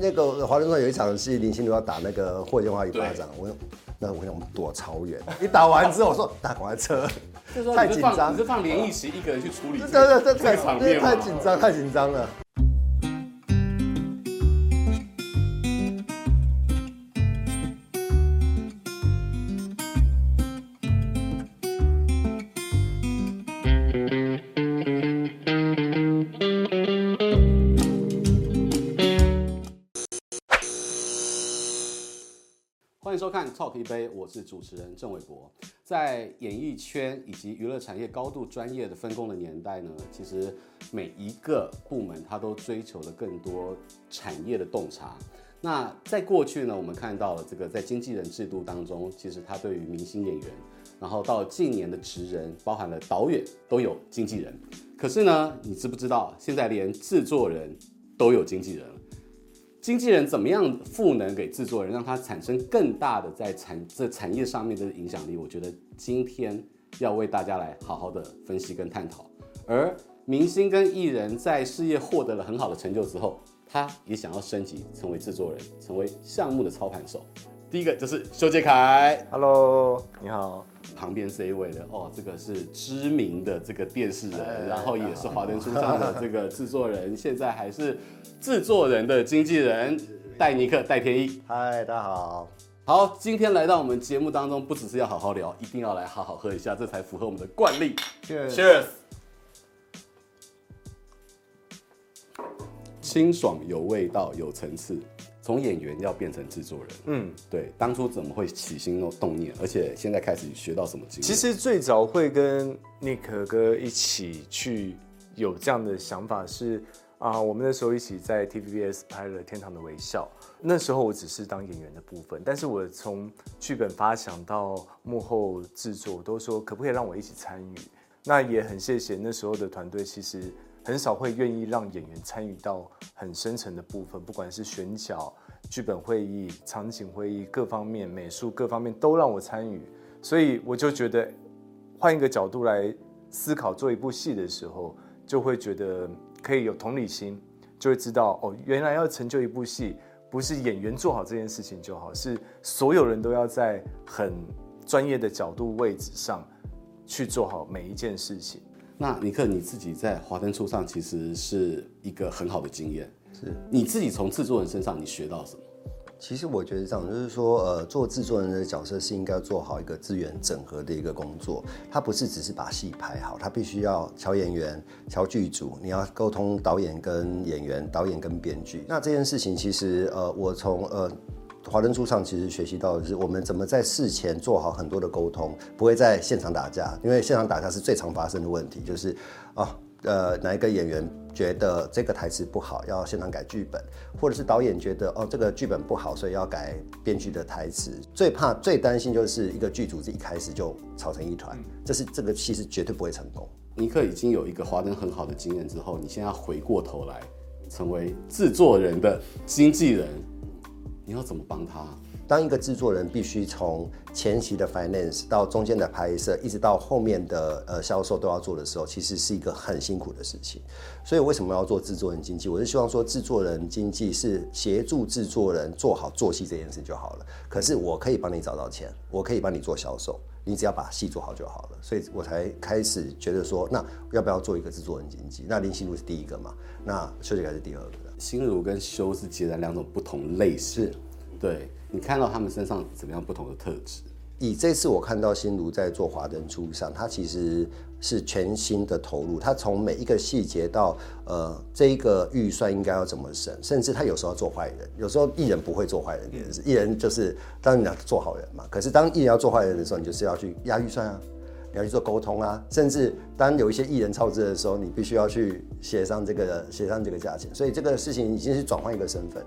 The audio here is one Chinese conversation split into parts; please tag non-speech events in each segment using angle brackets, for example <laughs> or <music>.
那个华灯初上有一场戏，林心如要打那个霍建华一巴掌，我那我想躲超远，你打完之后我说打赶快撤，太紧张，你是放连奕琦一个人去处理这，对对对，这个场面太紧张太紧张了。一杯，我是主持人郑伟博。在演艺圈以及娱乐产业高度专业的分工的年代呢，其实每一个部门它都追求了更多产业的洞察。那在过去呢，我们看到了这个在经纪人制度当中，其实他对于明星演员，然后到近年的职人，包含了导演都有经纪人。可是呢，你知不知道现在连制作人都有经纪人？经纪人怎么样赋能给制作人，让他产生更大的在产这产业上面的影响力？我觉得今天要为大家来好好的分析跟探讨。而明星跟艺人在事业获得了很好的成就之后，他也想要升级成为制作人，成为项目的操盘手。第一个就是修杰楷，Hello，你好。旁边这一位的哦，这个是知名的这个电视人，然后也是华灯初上的这个制作人，现在还是制作人的经纪人戴尼克戴天一。嗨，大家好。好，今天来到我们节目当中，不只是要好好聊，一定要来好好喝一下，这才符合我们的惯例。Cheers，Cheers。清爽有味道，有层次。从演员要变成制作人，嗯，对，当初怎么会起心动念，而且现在开始学到什么经验？其实最早会跟 Nick 哥一起去有这样的想法是啊，我们那时候一起在 TVBS 拍了《天堂的微笑》，那时候我只是当演员的部分，但是我从剧本发想到幕后制作，都说可不可以让我一起参与？那也很谢谢那时候的团队，其实。很少会愿意让演员参与到很深层的部分，不管是选角、剧本会议、场景会议各方面、美术各方面都让我参与，所以我就觉得换一个角度来思考做一部戏的时候，就会觉得可以有同理心，就会知道哦，原来要成就一部戏，不是演员做好这件事情就好，是所有人都要在很专业的角度位置上去做好每一件事情。那尼克，你自己在华灯初上其实是一个很好的经验。是，你自己从制作人身上你学到什么？其实我觉得这样，就是说，呃，做制作人的角色是应该做好一个资源整合的一个工作。他不是只是把戏拍好，他必须要乔演员、乔剧组，你要沟通导演跟演员、导演跟编剧。那这件事情其实，呃，我从呃。华灯初上其实学习到的是我们怎么在事前做好很多的沟通，不会在现场打架，因为现场打架是最常发生的问题，就是啊，呃，哪一个演员觉得这个台词不好，要现场改剧本，或者是导演觉得哦这个剧本不好，所以要改编剧的台词。最怕、最担心就是一个剧组一开始就吵成一团，这是这个戏是绝对不会成功。尼克已经有一个华灯很好的经验之后，你现在要回过头来成为制作人的经纪人。你要怎么帮他？当一个制作人，必须从前期的 finance 到中间的拍摄，一直到后面的呃销售都要做的时候，其实是一个很辛苦的事情。所以为什么要做制作人经济？我是希望说，制作人经济是协助制作人做好做戏这件事就好了。可是我可以帮你找到钱，我可以帮你做销售，你只要把戏做好就好了。所以我才开始觉得说，那要不要做一个制作人经济？那林心如是第一个嘛？那修杰楷是第二个的。心如跟修是截然两种不同类似，对，你看到他们身上怎么样不同的特质？以这次我看到心如在做华灯初上，他其实是全新的投入，他从每一个细节到呃这一个预算应该要怎么省，甚至他有时候要做坏人，有时候艺人不会做坏人这件事，艺人就是当然你要做好人嘛，可是当艺人要做坏人的时候，你就是要去压预算啊。你要去做沟通啊，甚至当有一些艺人超支的时候，你必须要去协商这个协商这个价钱，所以这个事情已经是转换一个身份。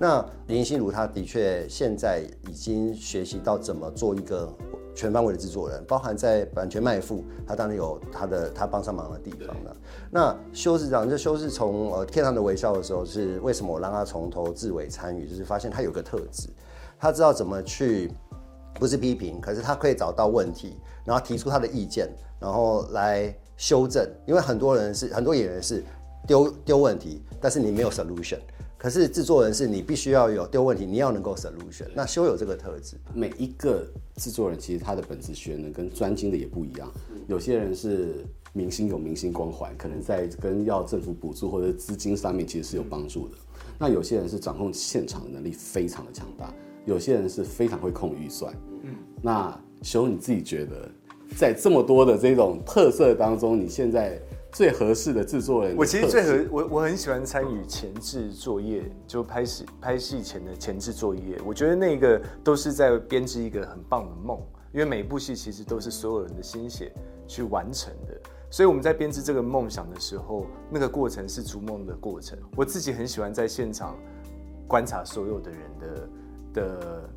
那林心如她的确现在已经学习到怎么做一个全方位的制作人，包含在版权卖付，她当然有她的她帮上忙的地方了。那修是这样，就修是从呃天堂的微笑的时候，是为什么我让他从头至尾参与，就是发现他有个特质，他知道怎么去。不是批评，可是他可以找到问题，然后提出他的意见，然后来修正。因为很多人是很多演员是丢丢问题，但是你没有 solution，可是制作人是你必须要有丢问题，你要能够 solution。那修有这个特质，每一个制作人其实他的本质学能跟专精的也不一样。有些人是明星有明星光环，可能在跟要政府补助或者资金上面其实是有帮助的。那有些人是掌控现场的能力非常的强大，有些人是非常会控预算。嗯，那修你自己觉得，在这么多的这种特色当中，你现在？最合适的制作人，我其实最合我我很喜欢参与前置作业，就拍戏拍戏前的前置作业，我觉得那个都是在编织一个很棒的梦，因为每一部戏其实都是所有人的心血去完成的，所以我们在编织这个梦想的时候，那个过程是逐梦的过程。我自己很喜欢在现场观察所有的人的的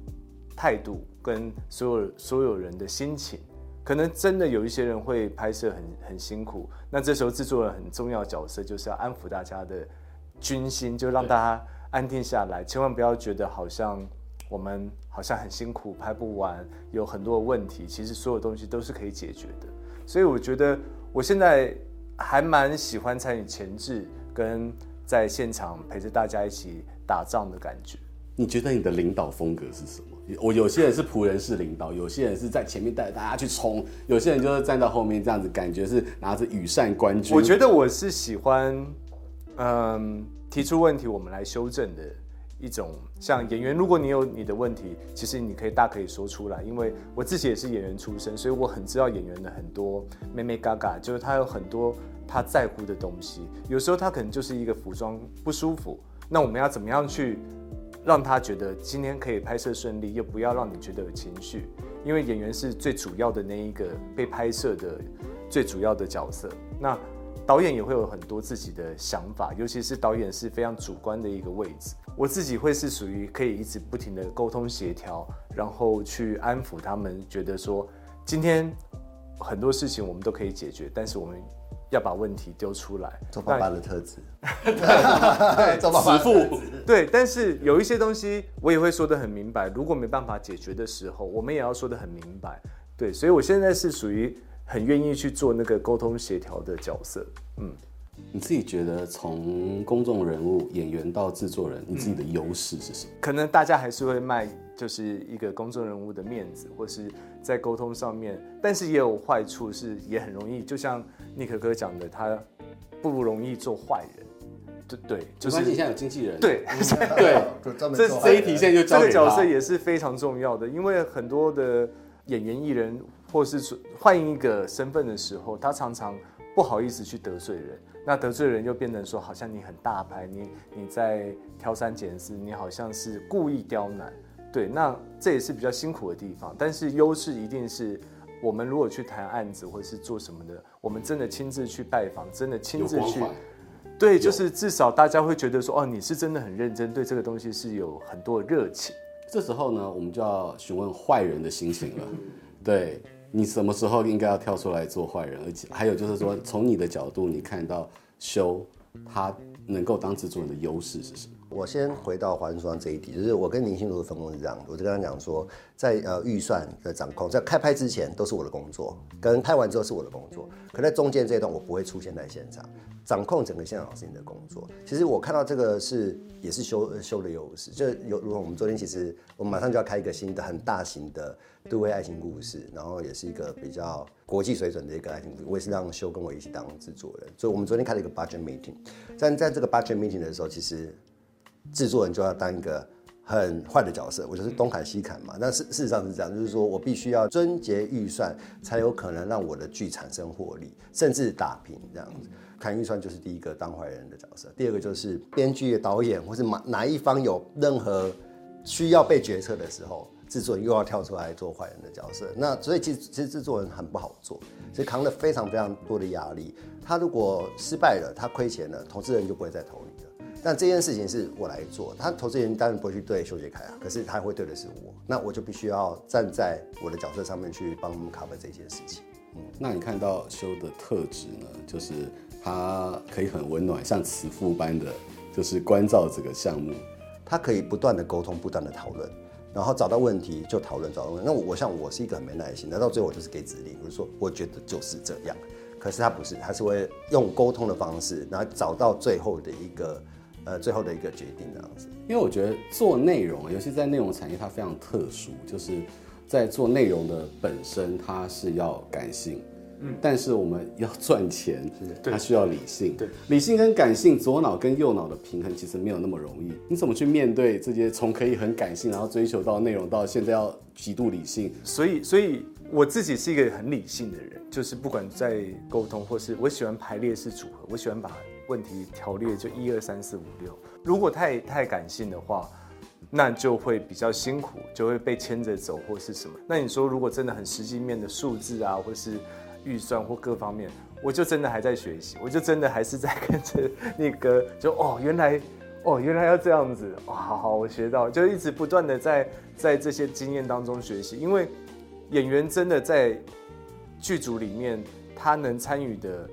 态度跟所有所有人的心情。可能真的有一些人会拍摄很很辛苦，那这时候制作人很重要角色就是要安抚大家的军心，就让大家安定下来，千万不要觉得好像我们好像很辛苦拍不完，有很多问题，其实所有东西都是可以解决的。所以我觉得我现在还蛮喜欢参与前置跟在现场陪着大家一起打仗的感觉。你觉得你的领导风格是什么？我有些人是仆人式领导，有些人是在前面带着大家去冲，有些人就是站在后面这样子，感觉是拿着羽扇纶巾。我觉得我是喜欢，嗯，提出问题我们来修正的一种。像演员，如果你有你的问题，其实你可以大可以说出来，因为我自己也是演员出身，所以我很知道演员的很多妹妹嘎嘎，就是他有很多他在乎的东西。有时候他可能就是一个服装不舒服，那我们要怎么样去？让他觉得今天可以拍摄顺利，又不要让你觉得有情绪，因为演员是最主要的那一个被拍摄的最主要的角色。那导演也会有很多自己的想法，尤其是导演是非常主观的一个位置。我自己会是属于可以一直不停的沟通协调，然后去安抚他们，觉得说今天很多事情我们都可以解决，但是我们。要把问题丢出来，做爸爸的特质，对，做爸爸的特质，对。但是有一些东西，我也会说的很明白。如果没办法解决的时候，我们也要说的很明白。对，所以我现在是属于很愿意去做那个沟通协调的角色。嗯，你自己觉得从公众人物、演员到制作人，你自己的优势是什么？可能大家还是会卖。就是一个公众人物的面子，或是在沟通上面，但是也有坏处，是也很容易，就像尼克哥讲的，他不容易做坏人。对对，就是你现在有经纪人，对 <laughs> 对，这这一题现在就这个角色也是非常重要的，因为很多的演员艺人，或是换一个身份的时候，他常常不好意思去得罪人，那得罪人又变成说，好像你很大牌，你你在挑三拣四，你好像是故意刁难。对，那这也是比较辛苦的地方，但是优势一定是我们如果去谈案子或者是做什么的，我们真的亲自去拜访，真的亲自去，对，就是至少大家会觉得说，哦，你是真的很认真，对这个东西是有很多热情。这时候呢，我们就要询问坏人的心情了，<laughs> 对，你什么时候应该要跳出来做坏人，而且还有就是说，从你的角度，你看到修他能够当制作人的优势是什么？我先回到华灯初上这一题，就是我跟林心如的分工是这样，我就跟他讲说，在呃预算的掌控，在开拍之前都是我的工作，跟拍完之后是我的工作，可在中间这一段我不会出现在现场，掌控整个现场是你的工作。其实我看到这个是也是修修的优势，就有如果我们昨天其实我们马上就要开一个新的很大型的都会爱情故事，然后也是一个比较国际水准的一个爱情故事，我也是让修跟我一起当制作人，所以我们昨天开了一个 budget meeting，在在这个 budget meeting 的时候，其实。制作人就要当一个很坏的角色，我就是东砍西砍嘛。但事事实上是这样，就是说我必须要撙节预算，才有可能让我的剧产生获利，甚至打平这样子。砍预算就是第一个当坏人的角色，第二个就是编剧、导演或是哪哪一方有任何需要被决策的时候，制作人又要跳出来做坏人的角色。那所以其实其实制作人很不好做，所以扛了非常非常多的压力。他如果失败了，他亏钱了，投资人就不会再投你。但这件事情是我来做，他投资人当然不会去对修杰楷啊，可是他会对的是我，那我就必须要站在我的角色上面去帮他们 cover 这件事情。嗯，那你看到修的特质呢？就是他可以很温暖，像慈父般的，就是关照这个项目。他可以不断的沟通，不断的讨论，然后找到问题就讨论，找到问题。那我像我是一个很没耐心，那到最后我就是给指令，我就说我觉得就是这样，可是他不是，他是会用沟通的方式，然后找到最后的一个。呃最后的一个决定这样子。因为我觉得做内容，尤其在内容产业，它非常特殊，就是在做内容的本身，它是要感性。嗯，但是我们要 <laughs> 赚钱，它需要理性。对，理性跟感性，左脑跟右脑的平衡其实没有那么容易。你怎么去面对这些？从可以很感性，然后追求到内容，到现在要极度理性。所以，所以我自己是一个很理性的人，就是不管在沟通，或是我喜欢排列式组合，我喜欢把问题条列就一二三四五六。如果太太感性的话，那就会比较辛苦，就会被牵着走或是什么。那你说，如果真的很实际面的数字啊，或是预算或各方面，我就真的还在学习，我就真的还是在跟着那个，就哦，原来 <laughs> 哦，原来要这样子，哇，好好，我学到，就一直不断的在在这些经验当中学习。因为演员真的在剧组里面，他能参与的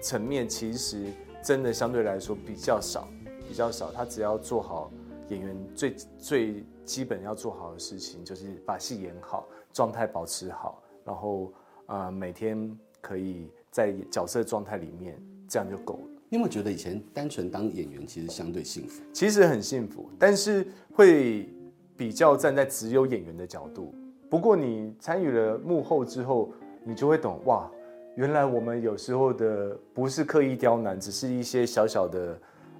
层面其实真的相对来说比较少，比较少。他只要做好演员最最基本要做好的事情，就是把戏演好，状态保持好，然后。啊、呃，每天可以在角色状态里面，这样就够了。你有没有觉得以前单纯当演员其实相对幸福？其实很幸福，但是会比较站在只有演员的角度。不过你参与了幕后之后，你就会懂哇，原来我们有时候的不是刻意刁难，只是一些小小的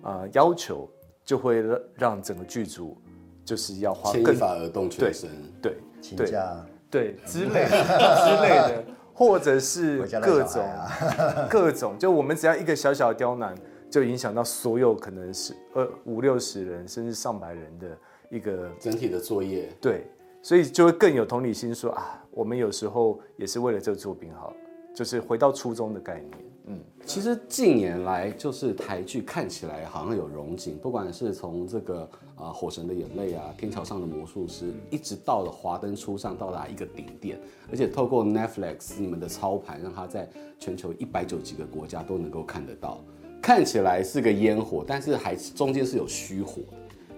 啊、呃、要求，就会让整个剧组就是要花更牵一发而动全身，对，请假。对，之类的之类的，或者是各种 <laughs> <laughs> 各种，就我们只要一个小小的刁难，就影响到所有可能是呃五六十人甚至上百人的一个整体的作业。对，所以就会更有同理心说，说啊，我们有时候也是为了这个作品好，就是回到初衷的概念。嗯，其实近年来就是台剧看起来好像有融景，不管是从这个啊《火神的眼泪》啊，《天桥上的魔术师》，一直到了《华灯初上》到达一个顶点，而且透过 Netflix 你们的操盘，让它在全球一百九几个国家都能够看得到，看起来是个烟火，但是还中间是有虚火。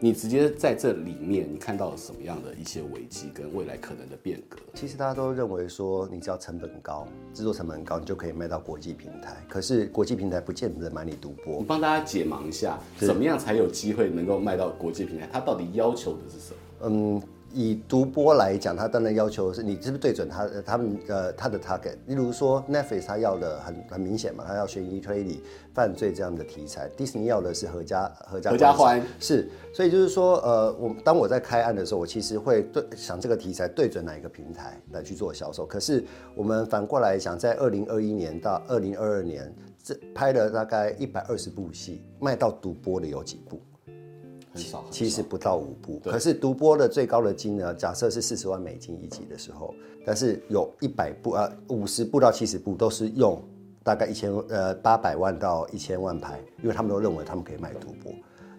你直接在这里面，你看到了什么样的一些危机跟未来可能的变革？其实大家都认为说，你只要成本高，制作成本高，你就可以卖到国际平台。可是国际平台不见得买你独播。你帮大家解盲一下，怎么样才有机会能够卖到国际平台？它到底要求的是什么？嗯。以独播来讲，他当然要求是你是不是对准他他们呃他的 target。例如说 Netflix 他要的很很明显嘛，他要悬疑推理、犯罪这样的题材。迪士尼要的是合家合家合家欢是，所以就是说呃，我当我在开案的时候，我其实会对想这个题材对准哪一个平台来去做销售。可是我们反过来想，在二零二一年到二零二二年，这拍了大概一百二十部戏，卖到独播的有几部？其实不到五部，可是独播的最高的金额，假设是四十万美金一集的时候，但是有一百部啊，五十部到七十部都是用大概一千呃八百万到一千万拍，因为他们都认为他们可以卖独播。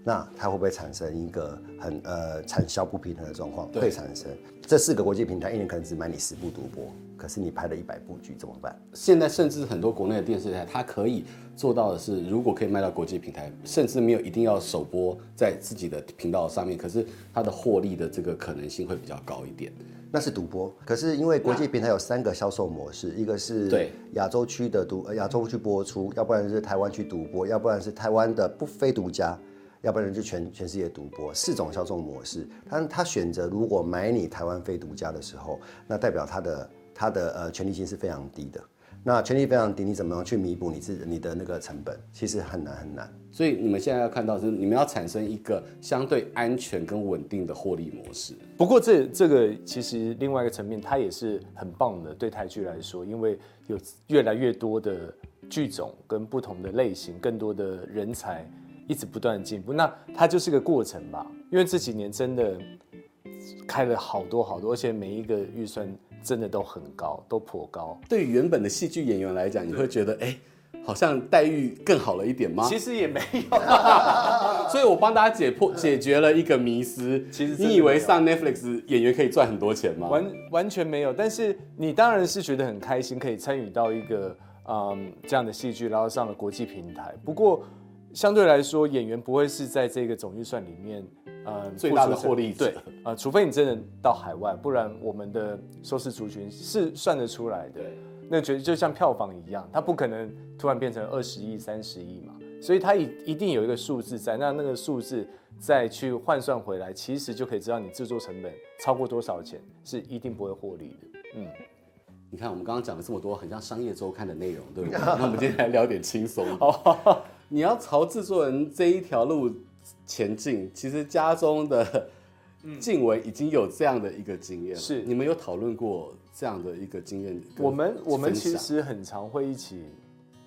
那它会不会产生一个很呃产销不平衡的状况？会产生。这四个国际平台一年可能只买你十部独播，可是你拍了一百部剧怎么办？现在甚至很多国内的电视台，它可以做到的是，如果可以卖到国际平台，甚至没有一定要首播在自己的频道上面，可是它的获利的这个可能性会比较高一点。那是独播，可是因为国际平台有三个销售模式，一个是亚洲区的独亚洲区播出，要不然是台湾区独播，要不然是台湾的不非独家。要不然就全全世界独播，四种销售模式。他他选择如果买你台湾非独家的时候，那代表他的他的呃权利金是非常低的。那权利非常低，你怎么样去弥补你自你的那个成本？其实很难很难。所以你们现在要看到是你们要产生一个相对安全跟稳定的获利模式。不过这这个其实另外一个层面，它也是很棒的，对台剧来说，因为有越来越多的剧种跟不同的类型，更多的人才。一直不断的进步，那它就是个过程吧。因为这几年真的开了好多好多，而且每一个预算真的都很高，都颇高。对于原本的戏剧演员来讲，你会觉得哎、欸，好像待遇更好了一点吗？其实也没有，<laughs> 所以我帮大家解破解决了一个迷思。其实你以为上 Netflix 演员可以赚很多钱吗？完完全没有。但是你当然是觉得很开心，可以参与到一个嗯这样的戏剧，然后上了国际平台。不过。相对来说，演员不会是在这个总预算里面，呃，最大的获利者。对，呃，除非你真的到海外，不然我们的收视族群是算得出来的。那觉得就像票房一样，它不可能突然变成二十亿、三十亿嘛。所以它一一定有一个数字在，那那个数字再去换算回来，其实就可以知道你制作成本超过多少钱，是一定不会获利的。嗯，你看我们刚刚讲了这么多很像商业周刊的内容，对不对？<laughs> 那我们今天来聊点轻松的。<laughs> 你要朝制作人这一条路前进，其实家中的静伟已经有这样的一个经验了。是，你们有讨论过这样的一个经验？我们我们其实很常会一起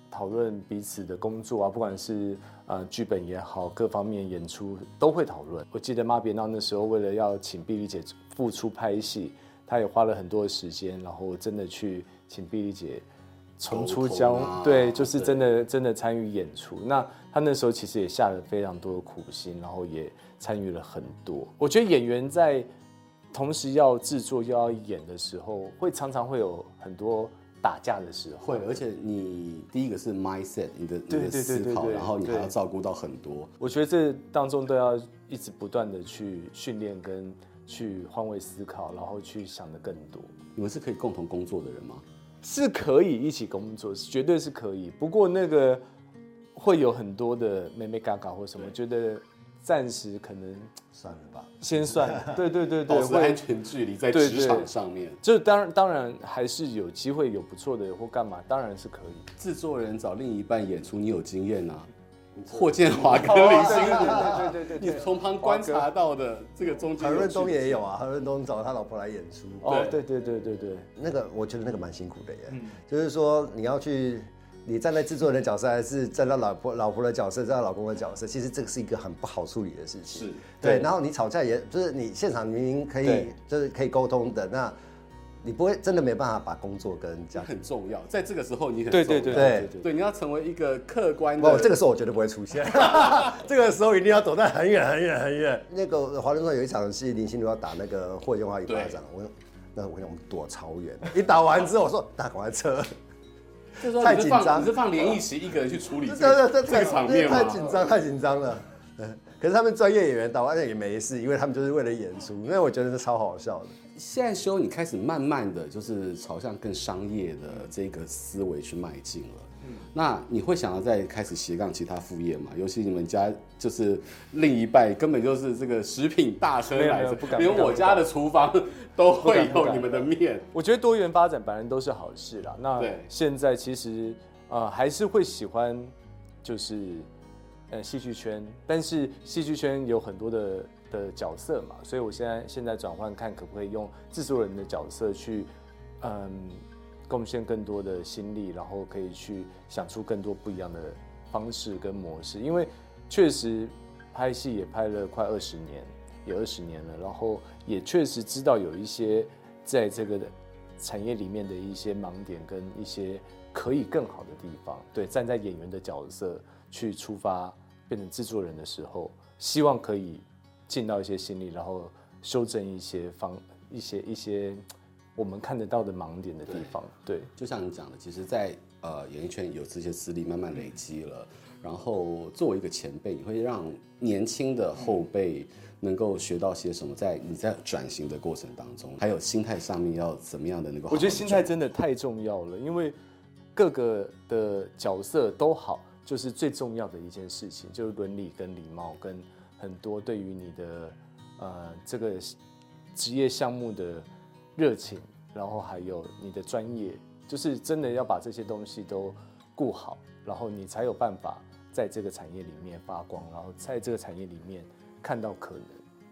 讨论彼此的工作啊，不管是呃剧本也好，各方面演出都会讨论。我记得《妈别闹》那时候，为了要请碧丽姐复出拍戏，她也花了很多的时间，然后真的去请碧丽姐。重出江湖，啊、对，就是真的真的参与演出。那他那时候其实也下了非常多的苦心，然后也参与了很多。我觉得演员在同时要制作又要演的时候，会常常会有很多打架的时候。会，而且你第一个是 mindset，你的你的思考，然后你还要照顾到很多。我觉得这当中都要一直不断的去训练跟去换位思考，然后去想的更多。你们是可以共同工作的人吗？是可以一起工作，绝对是可以。不过那个会有很多的妹妹嘎嘎或什么，觉得暂时可能算了吧，先算了。<laughs> 对对对对，保持安全距离在职场上面。就当然当然还是有机会有不错的或干嘛，当然是可以。制作人找另一半演出，你有经验啊？霍建华跟林心如，对对对对，你从旁观察到的这个中间，何润东也有啊，何润东找他老婆来演出，对。对对对对对，那个我觉得那个蛮辛苦的耶，就是说你要去，你站在制作人的角色，还是站在老婆老婆的角色，站在老公的角色，其实这个是一个很不好处理的事情，是。对，然后你吵架也就是你现场明明可以就是可以沟通的那。你不会真的没办法把工作跟家很重要，在这个时候你很重要，对对对对对，对，你要成为一个客观的。不，这个时候我绝对不会出现，<laughs> 这个时候一定要躲在很远很远很远。那个华伦说有一场戏，林心如要打那个霍建华一巴掌，我说那我想我们躲超远。<laughs> 一打完之后，我说大赶快撤，太紧张。你是放连奕琦一个人去处理这个这个场面吗？太紧张太紧张了。<laughs> 可是他们专业演员打完也没事，因为他们就是为了演出，因为我觉得是超好笑的。现在修，你开始慢慢的就是朝向更商业的这个思维去迈进了。嗯，那你会想要再开始斜杠其他副业吗？尤其你们家就是另一半根本就是这个食品大亨来着，连我家的厨房都会有你们的面。我觉得多元发展本来都是好事啦。那现在其实呃还是会喜欢就是呃戏剧圈，但是戏剧圈有很多的。的角色嘛，所以我现在现在转换看可不可以用制作人的角色去，嗯，贡献更多的心力，然后可以去想出更多不一样的方式跟模式。因为确实拍戏也拍了快二十年，有二十年了，然后也确实知道有一些在这个产业里面的一些盲点跟一些可以更好的地方。对，站在演员的角色去出发，变成制作人的时候，希望可以。尽到一些心力，然后修正一些方一些一些我们看得到的盲点的地方。对，对就像你讲的，其实在，在呃演艺圈有这些资历慢慢累积了，然后作为一个前辈，你会让年轻的后辈能够学到些什么？在你在转型的过程当中，还有心态上面要怎么样的那个？我觉得心态真的太重要了，因为各个的角色都好，就是最重要的一件事情，就是伦理跟礼貌跟。很多对于你的呃这个职业项目的热情，然后还有你的专业，就是真的要把这些东西都顾好，然后你才有办法在这个产业里面发光，然后在这个产业里面看到可能。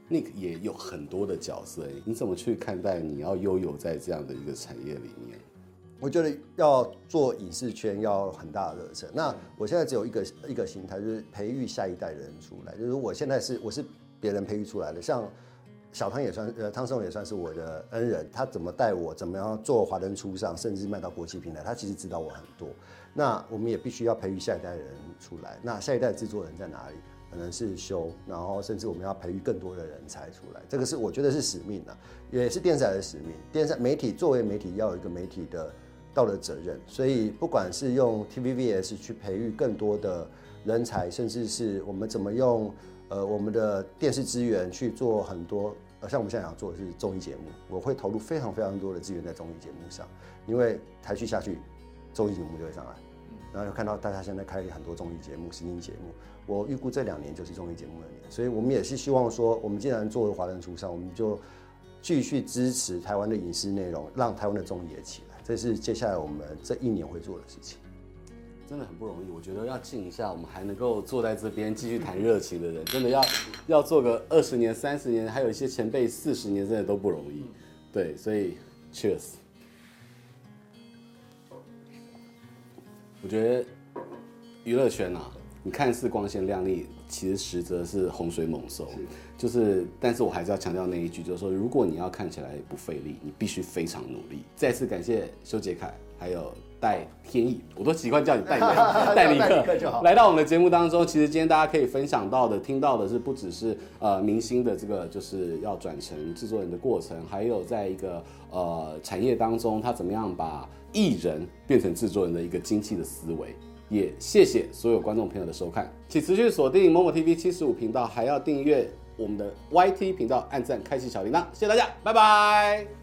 Nick 也有很多的角色，你怎么去看待你要悠游在这样的一个产业里面？我觉得要做影视圈要很大的热忱。那我现在只有一个一个心态，就是培育下一代的人出来。就是我现在是我是别人培育出来的，像小汤也算呃汤胜伟也算是我的恩人。他怎么带我，怎么样做华灯初上，甚至卖到国际平台，他其实知道我很多。那我们也必须要培育下一代人出来。那下一代制作人在哪里？可能是修，然后甚至我们要培育更多的人才出来。这个是我觉得是使命啊，也是电视台的使命。电视媒体作为媒体，要有一个媒体的。道德责任，所以不管是用 TVBS 去培育更多的人才，甚至是我们怎么用呃我们的电视资源去做很多，呃像我们现在想做的是综艺节目，我会投入非常非常多的资源在综艺节目上，因为台剧下去，综艺节目就会上来。然后又看到大家现在开很多综艺节目、实境节目，我预估这两年就是综艺节目的年，所以我们也是希望说，我们既然作为华人出上，我们就继续支持台湾的影视内容，让台湾的综艺也起来，这是接下来我们这一年会做的事情。真的很不容易，我觉得要静一下，我们还能够坐在这边继续谈热情的人，<laughs> 真的要要做个二十年、三十年，还有一些前辈四十年，真的都不容易。对，所以 Cheers。我觉得娱乐圈啊，你看似光鲜亮丽，其实实则是洪水猛兽。就是，但是我还是要强调那一句，就是说，如果你要看起来不费力，你必须非常努力。再次感谢修杰楷，还有。戴天意，我都习惯叫你戴戴尼克，来到我们的节目当中。其实今天大家可以分享到的、听到的是，不只是呃明星的这个就是要转成制作人的过程，还有在一个呃产业当中，他怎么样把艺人变成制作人的一个精细的思维。也谢谢所有观众朋友的收看，请持续锁定某某 TV 七十五频道，还要订阅我们的 YT 频道，按赞开启小铃铛，谢谢大家，拜拜。